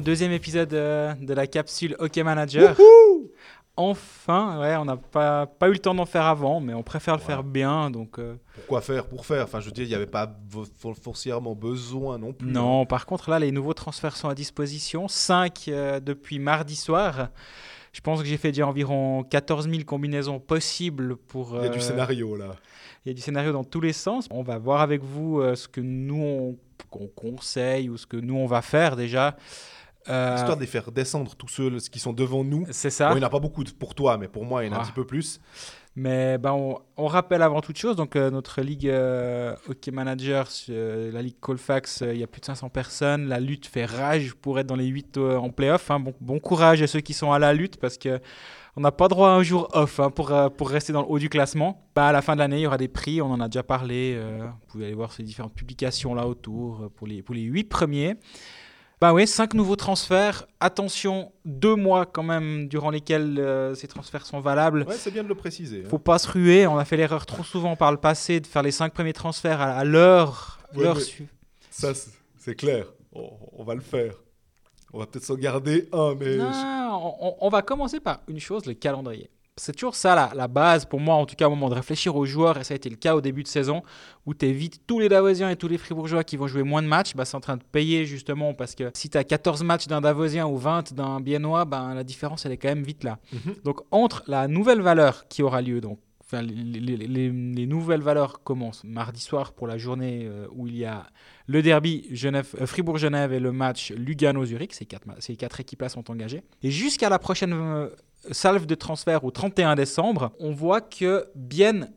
Deuxième épisode euh, de la capsule Hockey Manager. enfin, ouais, on n'a pas, pas eu le temps d'en faire avant, mais on préfère le faire bien. Donc, euh, Pourquoi faire pour faire? Enfin, je veux dire, il n'y avait pas forcément besoin non plus. non, par contre, là, les nouveaux transferts sont à disposition. 5 depuis mardi soir. Je pense que j'ai fait déjà environ 14 000 combinaisons possibles pour. Il y a du euh, scénario là. Il y a du scénario dans tous les sens. On va voir avec vous euh, ce que nous on, qu'on conseille ou ce que nous on va faire déjà. Euh, Histoire de les faire descendre tous ceux qui sont devant nous. c'est ça. Bon, il n'y en a pas beaucoup pour toi, mais pour moi, il y en a un Ah. petit peu plus. Mais ben, on, on rappelle avant toute chose, donc euh, notre ligue euh, Hockey Manager, euh, la ligue Colfax, il y a plus de 500 personnes. La lutte fait rage pour être dans les 8 en playoff. hein. Bon, bon courage à ceux qui sont à la lutte parce que on n'a pas droit à un jour off hein, pour, pour rester dans le haut du classement. Bah, à la fin de l'année, il y aura des prix, on en a déjà parlé. vous pouvez aller voir ces différentes publications là autour pour les, pour les 8 premiers. Bah oui, 5 nouveaux transferts. Attention, deux mois quand même durant lesquels euh, ces transferts sont valables. Ouais, c'est bien de le préciser. hein. Faut pas se ruer. On a fait l'erreur trop souvent par le passé de faire les cinq premiers transferts à, à l'heure. Ouais, l'heure su- Ça, c'est- c'est clair. On, on va le faire. On va peut-être s'en garder un, mais. Non, on, on va commencer par une chose, le calendrier. C'est toujours ça la, la base pour moi, en tout cas au moment de réfléchir aux joueurs, et ça a été le cas au début de saison, où tu évites tous les Davosiens et tous les Fribourgeois qui vont jouer moins de matchs, bah, c'est en train de payer justement, parce que si tu as 14 matchs d'un Davosien ou 20 d'un Biennois, bah, la différence elle est quand même vite là. Mhm. Donc entre la nouvelle valeur qui aura lieu, donc enfin, les, les- les- les nouvelles valeurs commencent mardi soir pour la journée euh, où il y a le derby Genève, euh, Fribourg-Genève et le match Lugano-Zurich. Ces quatre, ces quatre équipes-là sont engagées. Et jusqu'à la prochaine euh, salve de transfert au 31 décembre, on voit que Bienne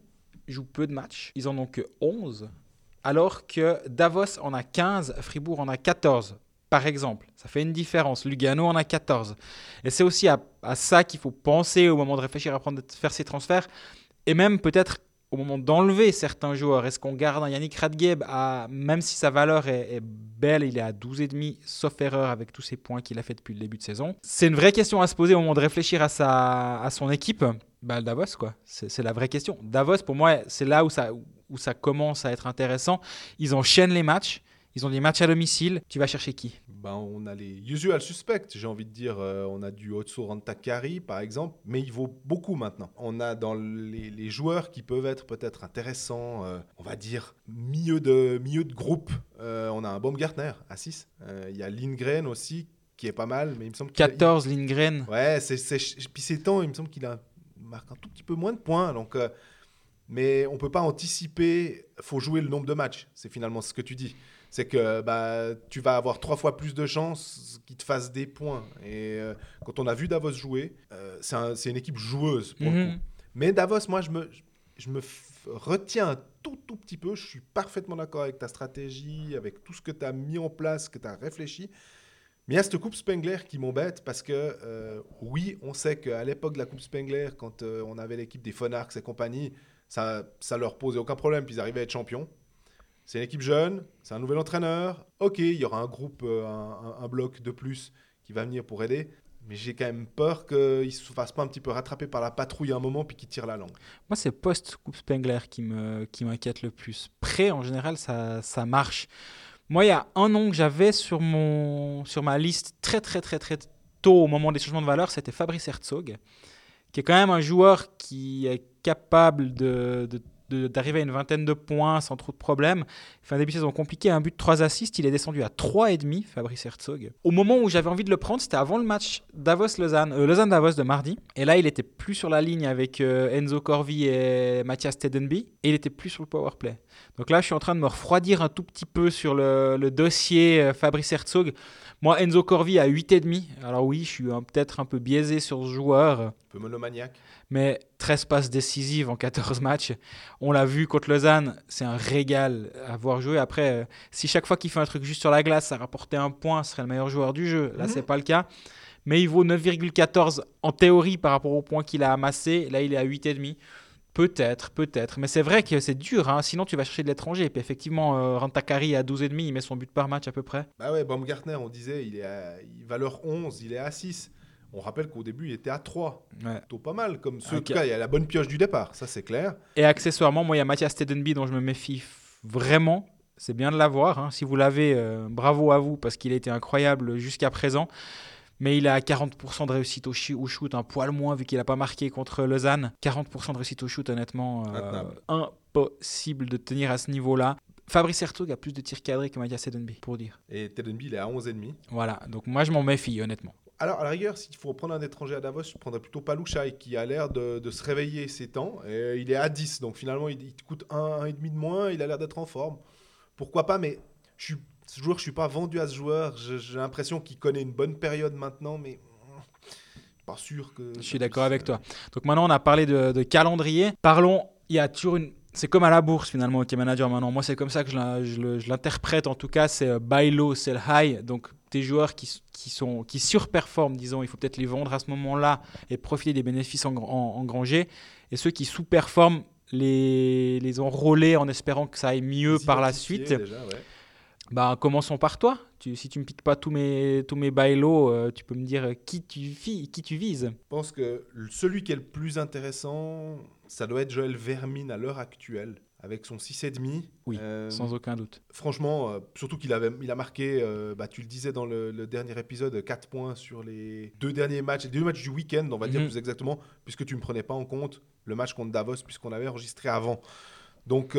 joue peu de matchs. Ils en ont que 11, alors que Davos en a 15, Fribourg en a 14. Par exemple, ça fait une différence. Lugano en a 14. Et c'est aussi à, ça qu'il faut penser au moment de réfléchir à prendre, faire ces transferts. Et même peut-être au moment d'enlever certains joueurs? Est-ce qu'on garde un Yannick Radgeb même si sa valeur est, belle, il est à 12,5, sauf erreur avec tous ses points qu'il a fait depuis le début de saison? C'est une vraie question à se poser au moment de réfléchir à, sa, à son équipe. Bah, Davos, quoi. C'est c'est la vraie question. Davos, pour moi, c'est là où ça, où ça commence à être intéressant. Ils enchaînent les matchs. Ils ont des matchs à domicile. Tu vas chercher qui? Ben, on a les usual suspects, j'ai envie de dire. Euh, on a du Otso Rantakari, par exemple, mais il vaut beaucoup maintenant. On a dans les, les joueurs qui peuvent être peut-être intéressants, euh, on va dire milieu de, milieu de groupe. Euh, on a un Baumgartner à 6. Euh, Il y a Lindgren aussi, qui est pas mal, mais il me semble qu'il a- 14, Lindgren. Ouais, c'est, c'est, puis ces temps, il me semble qu'il a marque un tout petit peu moins de points. Donc, mais on peut pas anticiper. faut jouer le nombre de matchs. C'est finalement ce que tu dis. C'est que bah, tu vas avoir trois fois plus de chances qu'ils te fassent des points. Et euh, quand on a vu Davos jouer, euh, c'est, un- c'est une équipe joueuse pour le Mhm. coup. Mais Davos, moi, je me, je me retiens un tout, tout petit peu. Je suis parfaitement d'accord avec ta stratégie, avec tout ce que tu as mis en place, que tu as réfléchi. Mais il y a cette Coupe Spengler qui m'embête parce que, euh, oui, on sait qu'à l'époque de la Coupe Spengler, quand on avait l'équipe des Fonarks et compagnie, ça, ça leur posait aucun problème, puis ils arrivaient à être champions. C'est une équipe jeune, c'est un nouvel entraîneur. Ok, il y aura un groupe, euh, un, bloc de plus qui va venir pour aider. Mais j'ai quand même peur qu'ils ne se fassent pas un petit peu rattraper par la patrouille à un moment puis qu'ils tirent la langue. Moi, c'est post-Coupe Spengler qui m'inquiète le plus. Pré, en général, ça, ça marche. Moi, il y a un nom que j'avais sur, sur ma liste très, très, très, très tôt au moment des changements de valeur, c'était Fabrice Herzog, qui est quand même un joueur qui est capable de- d'arriver à une vingtaine de points sans trop de problèmes. Un début de saison compliqué, un but, 3 assists. Il est descendu à 3,5, Fabrice Herzog. Au moment où j'avais envie de le prendre, c'était avant le match Davos-Lausanne, euh, Lausanne-Davos de mardi. Et là, il était plus sur la ligne avec euh, Enzo Corvi et Mathias Tedenby. Et il était plus sur le power play. Donc là, je suis en train de me refroidir un tout petit peu sur le, le dossier euh, Fabrice Herzog. Moi, Enzo Corvi à 8,5. Alors oui, je suis un- peut-être un peu biaisé sur ce joueur. Un peu monomaniaque. Mais 13 passes décisives en 14 matchs. On l'a vu contre Lausanne, c'est un régal à voir jouer. Après, euh, si chaque fois qu'il fait un truc juste sur la glace, ça rapportait un point, ce serait le meilleur joueur du jeu. Là, Mhm. c'est pas le cas. Mais il vaut 9,14 en théorie par rapport aux points qu'il a amassés. Là, il est à 8,5. Peut-être, peut-être. Mais c'est vrai que c'est dur. hein. Sinon, tu vas chercher de l'étranger. Et puis effectivement, euh, Rantakari à 12,5, il met son but par match à peu près. Bah ouais, Baumgartner, on disait, il est à il- valeur 11, il est à 6. On rappelle qu'au début, il était à 3. Ouais. Plutôt pas mal. Comme ceux, en Ok. tout cas, il y a la bonne pioche du départ, ça c'est clair. Et accessoirement, moi, il y a Mathias Tedenby dont je me méfie vraiment. c'est bien de l'avoir. hein. Si vous l'avez, euh, bravo à vous parce qu'il a été incroyable jusqu'à présent. Mais il a 40% de réussite au, shoot, un poil moins vu qu'il n'a pas marqué contre Lausanne. 40% de réussite au shoot, honnêtement, euh, impossible de tenir à ce niveau-là. Fabrice Hertog a plus de tirs cadrés que Mathias Edenby, pour dire. Et Tedenby, il est à 11,5. Voilà, donc moi je m'en méfie, honnêtement. Alors, à la rigueur, s'il faut prendre un étranger à Davos, je prendrais plutôt Palouchai, qui a l'air de, de se réveiller ces temps. Et il est à 10, donc finalement, il, il te coûte 1,5 de moins. Il a l'air d'être en forme. Pourquoi pas, mais je suis, ce joueur, je suis pas vendu à ce joueur. J'ai l'impression qu'il connaît une bonne période maintenant, mais pas sûr que. Je suis d'accord avec toi. Donc maintenant, on a parlé de, de calendrier. Parlons, il y a toujours une. C'est comme à la bourse finalement, OK Manager maintenant. Moi, c'est comme ça que je l'interprète. En tout cas, c'est euh, buy low, sell high. Donc, des joueurs qui, s- qui, sont, qui surperforment, disons, il faut peut-être les vendre à ce moment-là et profiter des bénéfices engr- en- engrangés. Et ceux qui sous-performent, les, les enrôler en espérant que ça aille mieux Les par la suite. déjà, ouais. Bah, commençons par toi. Tu, si tu me piques pas tous mes, tous mes euh, tu peux me dire euh, qui tu, fi- qui tu vises. Je pense que celui qui est le plus intéressant, ça doit être Joël Vermine à l'heure actuelle, avec son 6,5. Oui, Euh, Sans aucun doute. Franchement, euh, surtout qu'il avait, il a marqué, bah, tu le disais dans le, le dernier épisode, 4 points sur les deux derniers matchs, les deux matchs du week-end, on va dire Mhm. plus exactement, puisque tu ne me prenais pas en compte le match contre Davos, puisqu'on avait enregistré avant. Donc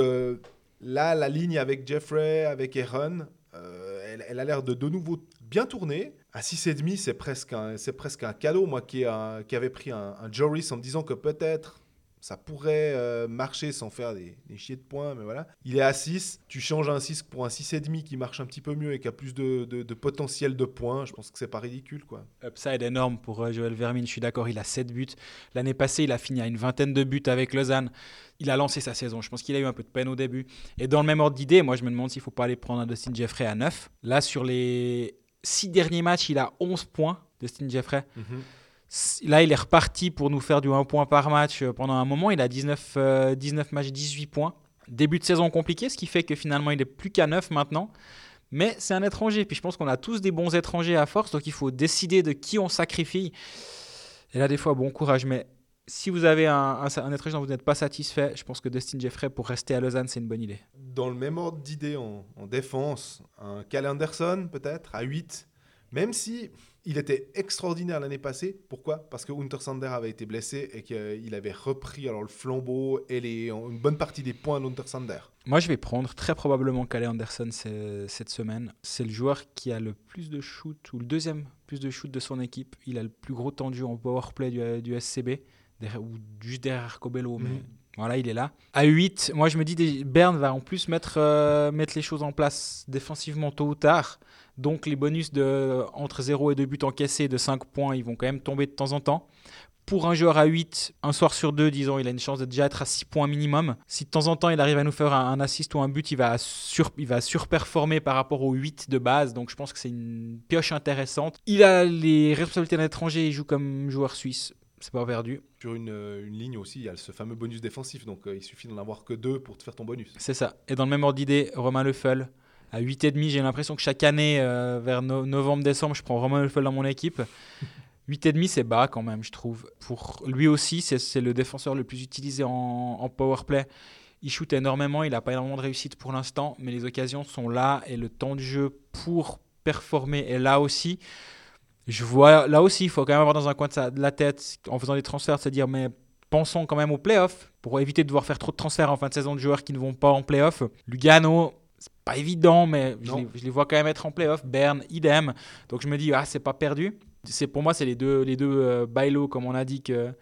là, la ligne avec Jeffrey, avec Aaron, euh, elle, a l'air de de nouveau bien tourner. À 6,5, c'est presque, un- presque un cadeau. Moi qui avait pris un, un Joris en me disant que peut-être ça pourrait euh, marcher sans faire des, des chiers de points, mais voilà. Il est à 6, tu changes un 6 pour un 6,5 qui marche un petit peu mieux et qui a plus de, de- de potentiel de points. Je pense que c'est pas ridicule, quoi. Upside énorme pour euh, Joël Vermine, je suis d'accord, il a 7 buts. L'année passée, il a fini à une vingtaine de buts avec Lausanne. Il a lancé sa saison. Je pense qu'il a eu un peu de peine au début. Et dans le même ordre d'idée, moi je me demande s'il ne faut pas aller prendre un Dustin Jeffrey à 9. Là, sur les 6 derniers matchs, il a 11 points, Dustin Jeffrey. S- Là, il est reparti pour nous faire du 1 point par match euh, pendant un moment. Il a 19, euh, 19 matchs, 18 points. Début de saison compliqué, ce qui fait que finalement, il est plus qu'à 9 maintenant. Mais c'est un étranger. Puis je pense qu'on a tous des bons étrangers à force. Donc il faut décider de qui on sacrifie. Et là, des fois, bon courage. Mais si vous avez un, étranger dont vous n'êtes pas satisfait, je pense que Dustin Jeffrey, pour rester à Lausanne, c'est une bonne idée. Dans le même ordre d'idée en, en défense, un Cal Anderson peut-être à 8, même si il était extraordinaire l'année passée. Pourquoi? Parce que Untersander avait été blessé et qu'il avait repris alors le flambeau et les, une bonne partie des points d'Untersander. Moi, je vais prendre très probablement Calais Anderson ce- cette semaine. C'est le joueur qui a le plus de shoot, ou le deuxième plus de shoot de son équipe. Il a le plus gros tendu en powerplay du, du SCB, derrière- ou juste derrière Cobello, mais. Voilà, il est là. À 8, moi je me dis, Berne va en plus mettre, euh, mettre les choses en place défensivement tôt ou tard. Donc les bonus de, entre 0 et 2 buts encaissés de 5 points, ils vont quand même tomber de temps en temps. Pour un joueur à 8, un soir sur deux, disons, il a une chance de déjà être à 6 points minimum. Si de temps en temps il arrive à nous faire un, un assist ou un but, il va, sur, il va surperformer par rapport aux 8 de base. Donc je pense que c'est une pioche intéressante. Il a les responsabilités d'un étranger, il joue comme joueur suisse. C'est pas perdu. Sur une, euh, une ligne aussi, il y a ce fameux bonus défensif, donc euh, il suffit d'en avoir que deux pour te faire ton bonus. C'est ça. Et dans le même ordre d'idée, Romain Leffel, à 8,5, j'ai l'impression que chaque année, euh, vers no- novembre-décembre, je prends Romain Leffel dans mon équipe. 8,5, c'est bas quand même, je trouve. Pour lui aussi, c'est le défenseur le plus utilisé en, en powerplay. Il shoot énormément, il n'a pas énormément de réussite pour l'instant, mais les occasions sont là et le temps de jeu pour performer est là aussi. Je vois là aussi, il faut quand même avoir dans un coin de, sa- de la tête, en faisant des transferts, de se dire, mais pensons quand même aux playoffs pour éviter de devoir faire trop de transferts en fin de saison de joueurs qui ne vont pas en playoffs. Lugano, c'est pas évident, mais je les, je les vois quand même être en playoffs. Berne, idem. Donc je me dis, ah, c'est pas perdu. C'est pour moi, c'est les deux, les deux euh, bailo, comme on a dit, que,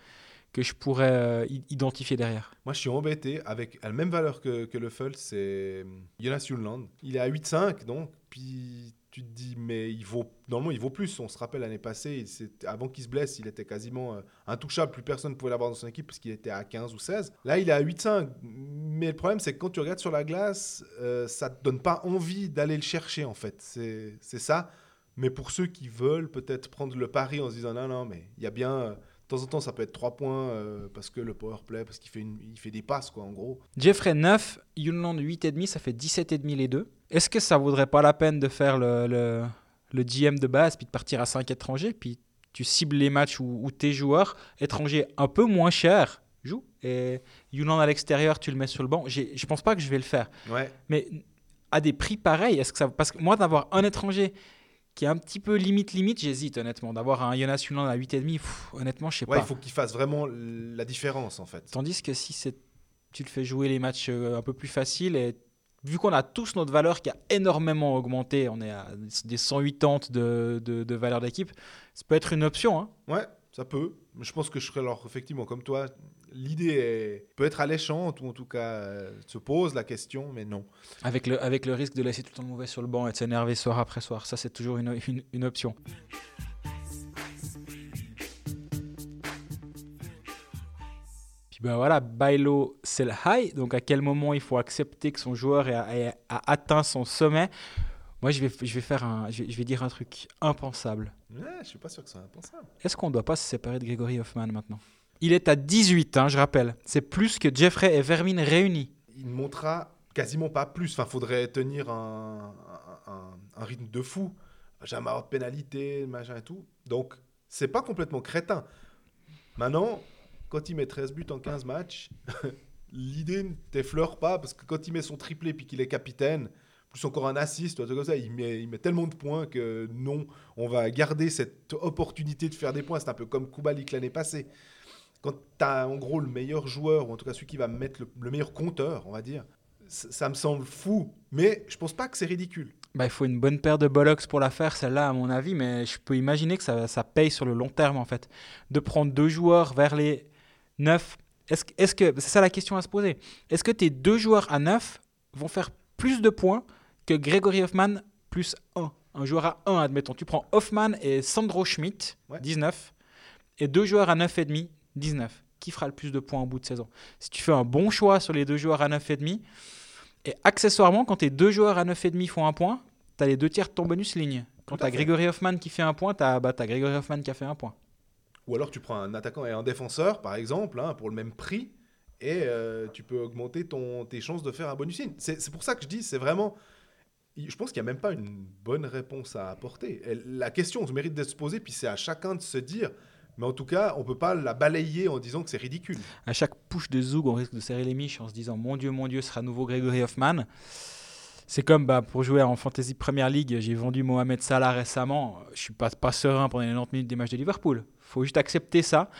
que je pourrais euh, identifier derrière. Moi, je suis embêté avec à la même valeur que, que le Full, c'est euh, Jonas Junland. Il est à 8,5, donc, puis tu te dis, mais il vaut, normalement, il vaut plus. On se rappelle l'année passée, avant qu'il se blesse, il était quasiment euh, intouchable. Plus personne ne pouvait l'avoir dans son équipe parce qu'il était à 15 ou 16. Là, il est à 8,5. Mais le problème, c'est que quand tu regardes sur la glace, euh, ça te donne pas envie d'aller le chercher, en fait. C'est ça. Mais pour ceux qui veulent peut-être prendre le pari en se disant, non, non, mais il y a bien. euh, de temps en temps, ça peut être 3 points parce que le power play, parce qu'il fait, fait des passes, quoi, en gros. Jeffrey 9, Yunland 8,5, ça fait 17,5 les deux. Est-ce que ça vaudrait pas la peine de faire le, le, le GM de base puis de partir à 5 étrangers puis tu cibles les matchs où, où tes joueurs étrangers un peu moins chers jouent et Yunland à l'extérieur tu le mets sur le banc. Je pense pas que je vais le faire. Ouais. Mais à des prix pareils Est-ce que ça parce que moi d'avoir un étranger qui est un petit peu limite limite, j'hésite honnêtement d'avoir un Jonas Huland à 8,5 pff, honnêtement, je sais Ouais, pas. il faut qu'il fasse vraiment la différence en fait. Tandis que si c'est tu le fais jouer les matchs euh, un peu plus faciles et vu qu'on a tous notre valeur qui a énormément augmenté, on est à des 180 de, de, de valeur d'équipe, ça peut être une option. Hein. Ouais, ça peut. Mais je pense que je serais alors effectivement comme toi. L'idée peut être alléchante ou en tout cas euh, se pose la question, mais non. Avec le, avec le risque de laisser tout le temps le mauvais sur le banc et de s'énerver soir après soir. Ça, c'est toujours une, une, une option. Puis ben voilà, Bailo, c'est le high. Donc à quel moment il faut accepter que son joueur a, atteint son sommet? Moi, je vais, je vais faire un, je vais, je vais dire un truc impensable. Ouais, je suis pas sûr que c'est impensable. Est-ce qu'on ne doit pas se séparer de Gregory Hoffman maintenant? Il est à 18, hein, je rappelle. C'est plus que Jeffrey et Vermin réunis. Il ne montera quasiment pas plus. Enfin, faudrait tenir un, un- un- un rythme de fou. Jamais avoir de pénalité, machin et tout. Donc, c'est pas complètement crétin. Maintenant, quand il met 13 buts en 15 matchs, l'idée ne t'effleure pas parce que quand il met son triplé puis qu'il est capitaine, plus encore un assist, truc comme ça, il met, il met tellement de points que non, on va garder cette opportunité de faire des points. C'est un peu comme Kubalik l'année passée. Quand tu as en gros le meilleur joueur, ou en tout cas celui qui va mettre le, le meilleur compteur, on va dire, ça, ça me semble fou. Mais je pense pas que c'est ridicule. Bah, il faut une bonne paire de bollocks pour la faire, celle-là, à mon avis, mais je peux imaginer que ça, ça paye sur le long terme, en fait. De prendre deux joueurs vers les 9. Est-ce que, c'est ça la question à se poser Est-ce que tes deux joueurs à 9 vont faire plus de points que Gregory Hoffman plus 1 Un joueur à 1, admettons. Tu prends Hoffman et Sandro Schmidt, Ouais. 19, et deux joueurs à 9,5, 19. Qui fera le plus de points au bout de saison? Si tu fais un bon choix sur les deux joueurs à 9,5, et accessoirement, quand tes deux joueurs à 9,5 font un point, tu as les deux tiers de ton bonus ligne. Quand tu as. Gregory Hoffman qui fait un point, tu as, Gregory Hoffman qui a fait un point. Ou alors tu prends un attaquant et un défenseur, par exemple, hein, pour le même prix, et euh, tu peux augmenter tes chances de faire un bonus in. C'est pour ça que je dis, c'est vraiment... Je pense qu'il n'y a même pas une bonne réponse à apporter. La question se mérite d'être posée, puis c'est à chacun de se dire. Mais en tout cas, on peut pas la balayer en disant que c'est ridicule. À chaque push de Zoug, on risque de serrer les miches en se disant Mon Dieu, mon Dieu, ce sera nouveau Gregory Hoffman. C'est comme bah, pour jouer en Fantasy Premier League, j'ai vendu Mohamed Salah récemment. Je suis pas, pas serein pendant les 90 minutes des matchs de Liverpool. Faut juste accepter ça.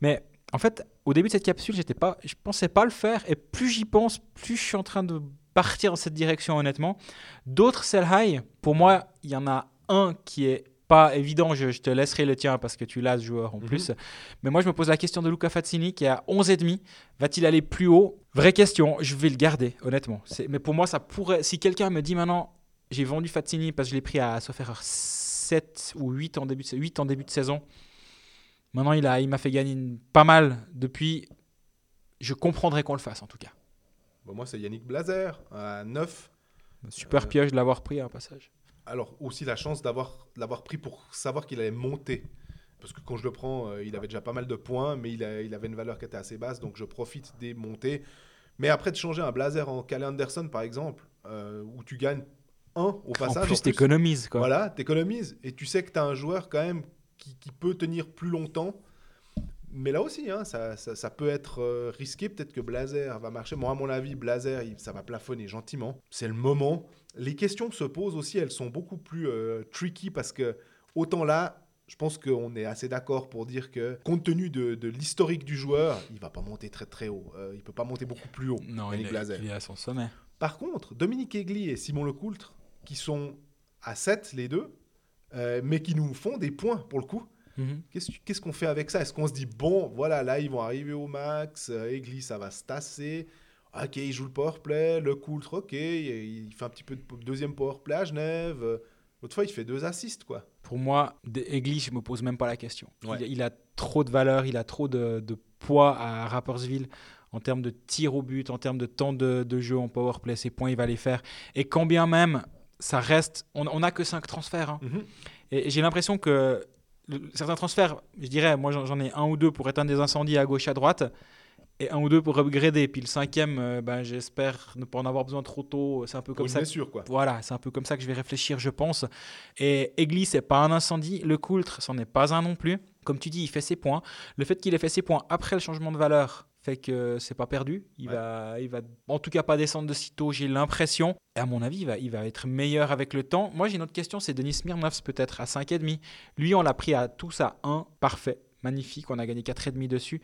Mais en fait, au début de cette capsule, j'étais pas, je pensais pas le faire. Et plus j'y pense, plus je suis en train de partir dans cette direction, honnêtement. D'autres sell high, pour moi, il y en a un qui est pas évident. Je, je te laisserai le tien parce que tu l'as, ce joueur en Mhm. plus. Mais moi, je me pose la question de Luca Fazzini qui est à 11,5. Va-t-il aller plus haut? Vraie question. Je vais le garder, honnêtement. Mais pour moi, ça pourrait. Si quelqu'un me dit maintenant, j'ai vendu Fazzini parce que je l'ai pris à, sauf erreur, 7 ou 8 en début de, 8 en début de saison. Maintenant, il a- il m'a fait gagner une- pas mal depuis. Je comprendrais qu'on le fasse, en tout cas. Bon, moi, c'est Yannick Blazer à 9. Super Euh, pioche de l'avoir pris, un passage. Alors, aussi la chance d'avoir l'avoir pris pour savoir qu'il allait monter. Parce que quand je le prends, euh, il avait déjà pas mal de points, mais il, a- il avait une valeur qui était assez basse, donc je profite des montées. Mais après, de changer un blazer en Calais Anderson, par exemple, euh, où tu gagnes 1 au passage. en plus, t'économises, quoi. Voilà, t'économises. Et tu sais que tu as un joueur quand même qui, qui peut tenir plus longtemps. Mais là aussi, hein, ça, ça- ça peut être euh, risqué. Peut-être que Blazer va marcher. Moi, à mon avis, Blazer, il- ça va plafonner gentiment. C'est le moment. Les questions se posent aussi, elles sont beaucoup plus euh, tricky parce que autant là, je pense qu'on est assez d'accord pour dire que compte tenu de, de l'historique du joueur, il va pas monter très très haut. Euh, il peut pas monter beaucoup plus haut. Non, il est, Blazer. il est à son sommet. Par contre, Dominique Egli et Simon Lecoultre, qui sont à 7 les deux, euh, mais qui nous font des points pour le coup. Mhm. Qu'est-ce qu'on fait avec ça? Est-ce qu'on se dit, bon, voilà, là, ils vont arriver au max, euh, Egli, ça va se tasser. Ok, il joue le powerplay, le Coultre, ok, il fait un petit peu de deuxième powerplay à Genève. euh, L'autre fois, il fait deux assists, quoi. Pour moi, Egli, je me pose même pas la question. Ouais. Il, il a trop de valeur, il a trop de, de poids à Rappersville en termes de tir au but, en termes de temps de, de jeu en powerplay. Ces points, il va les faire. Et quand bien même, ça reste. On n'a que 5 transferts. hein. Et j'ai l'impression que le- certains transferts, je dirais, moi j'en ai un ou deux pour éteindre des incendies à gauche, à droite, et un ou deux pour upgrader. Puis le cinquième, euh, ben, j'espère ne pas en avoir besoin trop tôt. C'est un peu comme ça. blessure, quoi. Voilà, c'est un peu comme ça que je vais réfléchir, je pense. Et Egli, c'est pas un incendie. Le Coultre, c'en est pas un non plus. Comme tu dis, il fait ses points. Le fait qu'il ait fait ses points après le changement de valeur fait que c'est pas perdu. Il, va, il va en tout cas pas descendre de sitôt, j'ai l'impression. Et à mon avis, il va, il va être meilleur avec le temps. Moi, j'ai une autre question, c'est Denis Smirnovs peut-être à 5,5. Lui, on l'a pris à tous à 1, parfait, magnifique, on a gagné 4,5 dessus.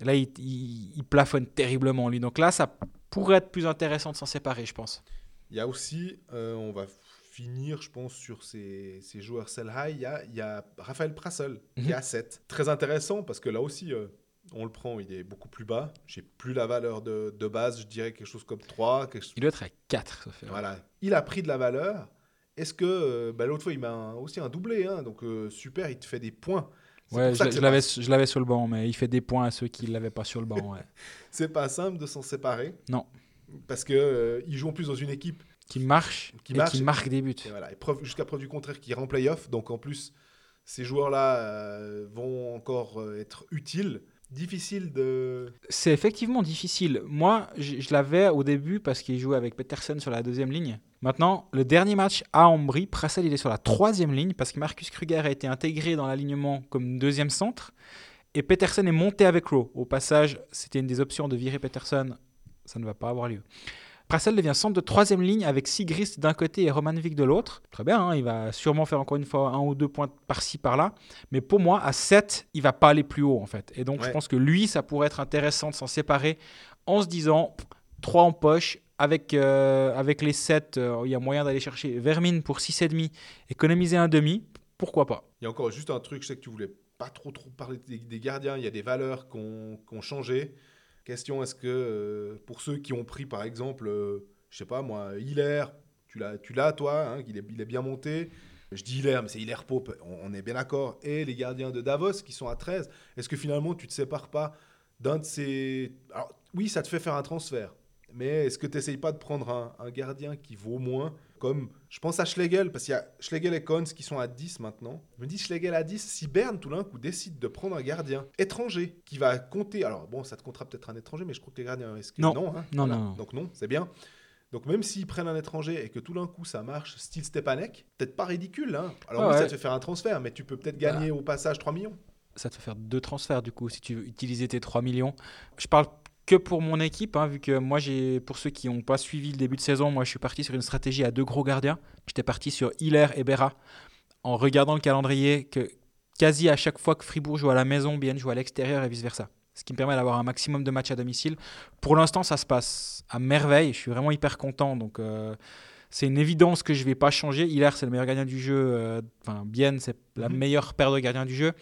Là, il, il, plafonne terriblement, lui. Donc là, ça pourrait être plus intéressant de s'en séparer, je pense. Il y a aussi, euh, on va finir, je pense, sur ces, ces joueurs sell high. Il y a, il y a Raphaël Prassel, qui est à 7. Très intéressant parce que là aussi, euh, on le prend, il est beaucoup plus bas. J'ai plus la valeur de, de, base, je dirais quelque chose comme 3. Quelque... Il doit être à 4, ça fait. Voilà. Il a pris de la valeur. Est-ce que euh, bah, l'autre fois, il m'a aussi un doublé, hein, donc euh, super, il te fait des points. Ouais, je, je l'avais, je l'avais sur le banc, mais il fait des points à ceux qui ne l'avaient pas sur le banc. Ouais. c'est pas simple de s'en séparer. Non. Parce qu'ils euh, ils jouent en plus dans une équipe qui marche qui et qui marque des buts. Et voilà, jusqu'à preuve du contraire, qui rend playoff. Donc en plus, ces joueurs-là vont encore être utiles difficile de. C'est effectivement difficile. Moi, je, l'avais au début parce qu'il jouait avec Peterson sur la deuxième ligne. Maintenant, le dernier match à Ambry, Prassel il est sur la troisième ligne parce que Marcus Kruger a été intégré dans l'alignement comme deuxième centre et Peterson est monté avec Rowe. Au passage, c'était une des options de virer Peterson. Ça ne va pas avoir lieu. Prassel devient centre de troisième ligne avec Sigrist d'un côté et Romanvik de l'autre. Très bien, hein, il va sûrement faire encore une fois un ou deux points par-ci par-là. Mais pour moi, à 7, il va pas aller plus haut en fait. Et donc je pense que lui, ça pourrait être intéressant de s'en séparer en se disant 3 en poche. Avec, euh, avec les 7, euh, il y a moyen d'aller chercher Vermine pour 6,5, économiser un demi, pourquoi pas. Il y a encore juste un truc, je sais que tu voulais pas trop, trop parler des, gardiens, il y a des valeurs qui ont changé. Question, est-ce que euh, pour ceux qui ont pris par exemple, euh, je sais pas moi, Hilaire, tu l'as, tu l'as toi, hein, il, est, bien monté. Je dis Hilaire, mais c'est Hilaire Pope, on, est bien d'accord. Et les gardiens de Davos qui sont à 13, est-ce que finalement tu te sépares pas d'un de ces. Alors oui, ça te fait faire un transfert, mais est-ce que tu n'essayes pas de prendre un, gardien qui vaut moins comme je pense à Schlegel, parce qu'il y a Schlegel et Kohns qui sont à 10 maintenant. Je me dis Schlegel à 10, si Berne tout d'un coup décide de prendre un gardien étranger qui va compter, alors bon, ça te comptera peut-être un étranger, mais je crois que les gardiens risquent. Non, non, hein. non, non, Donc non, c'est bien. Donc même s'ils prennent un étranger et que tout d'un coup ça marche, style Stepanek, peut-être pas ridicule. Hein alors oui, ça te fait faire un transfert, mais tu peux peut-être gagner au passage 3 millions. Ça te fait faire deux transferts du coup si tu veux utiliser tes 3 millions. Je parle que pour mon équipe, hein, vu que moi, j'ai, pour ceux qui n'ont pas suivi le début de saison, moi, je suis parti sur une stratégie à deux gros gardiens. J'étais parti sur Hiller et Berra, en regardant le calendrier que quasi à chaque fois que Fribourg joue à la maison, Bien joue à l'extérieur et vice-versa. Ce qui me permet d'avoir un maximum de matchs à domicile. Pour l'instant, ça se passe à merveille. Je suis vraiment hyper content. Donc, euh, c'est une évidence que je ne vais pas changer. Hiller, c'est le meilleur gardien du jeu. Euh, enfin, Bien, c'est la mhm. meilleure paire de gardiens du jeu.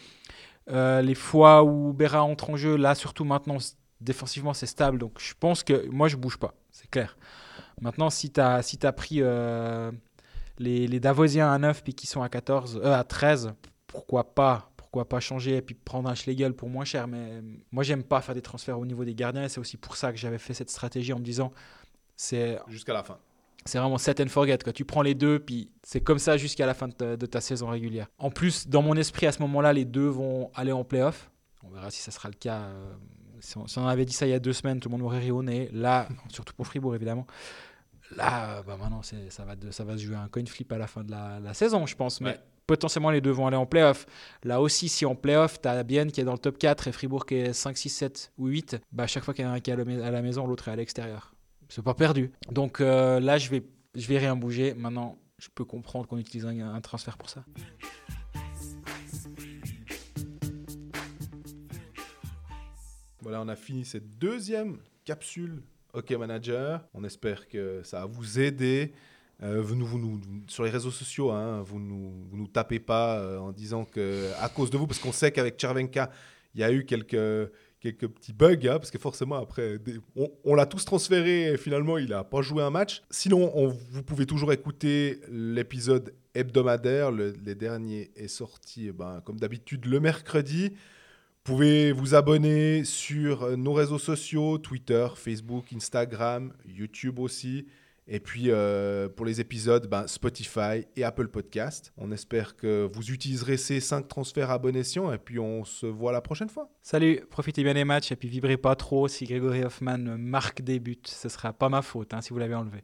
Euh, les fois où Berra entre en jeu, là, surtout maintenant, défensivement, c'est stable. Donc je pense que moi, je bouge pas. C'est clair. Maintenant, si tu as, si as pris euh, les, les, Davosiens à 9 puis qui sont à, 14, euh, à 13, pourquoi pas pourquoi pas changer et puis prendre un Schlegel pour moins cher? Mais moi, j'aime pas faire des transferts au niveau des gardiens. Et c'est aussi pour ça que j'avais fait cette stratégie en me disant c'est. Jusqu'à la fin. C'est vraiment set and forget. Quand tu prends les deux, puis c'est comme ça jusqu'à la fin de ta, de ta, saison régulière. En plus, dans mon esprit, à ce moment-là, les deux vont aller en playoff. On verra si ça sera le cas euh, si on, avait dit ça il y a deux semaines, tout le monde aurait rionné. Là, surtout pour Fribourg évidemment. Là, bah maintenant, ça va, ça va se jouer un coin flip à la fin de la, saison, je pense. Mais potentiellement, les deux vont aller en playoff. Là aussi, si en playoff, tu as Bienne qui est dans le top 4 et Fribourg qui est 5, 6, 7 ou 8, bah, chaque fois qu'il y en a un qui est à la maison, l'autre est à l'extérieur. C'est pas perdu. Donc euh, là, je vais, je vais rien bouger. Maintenant, je peux comprendre qu'on utilise un transfert pour ça. Voilà, on a fini cette deuxième capsule OK Manager. On espère que ça va vous aider. Euh, nous, vous nous, sur les réseaux sociaux, hein, vous ne nous, vous nous tapez pas euh, en disant que à cause de vous, parce qu'on sait qu'avec Chervenka, il y a eu quelques, quelques petits bugs, hein, parce que forcément, après, on, l'a tous transféré et finalement, il n'a pas joué un match. Sinon, on, vous pouvez toujours écouter l'épisode hebdomadaire. Le, les derniers est sorti, eh ben, comme d'habitude, le mercredi. Vous pouvez vous abonner sur euh, nos réseaux sociaux, Twitter, Facebook, Instagram, YouTube aussi. Et puis euh, pour les épisodes, ben, Spotify et Apple Podcast. On espère que vous utiliserez ces 5 transferts à bon escient et puis on se voit la prochaine fois. Salut, profitez bien des matchs et puis vibrez pas trop si Grégory Hoffman marque des buts. Ce sera pas ma faute hein, si vous l'avez enlevé.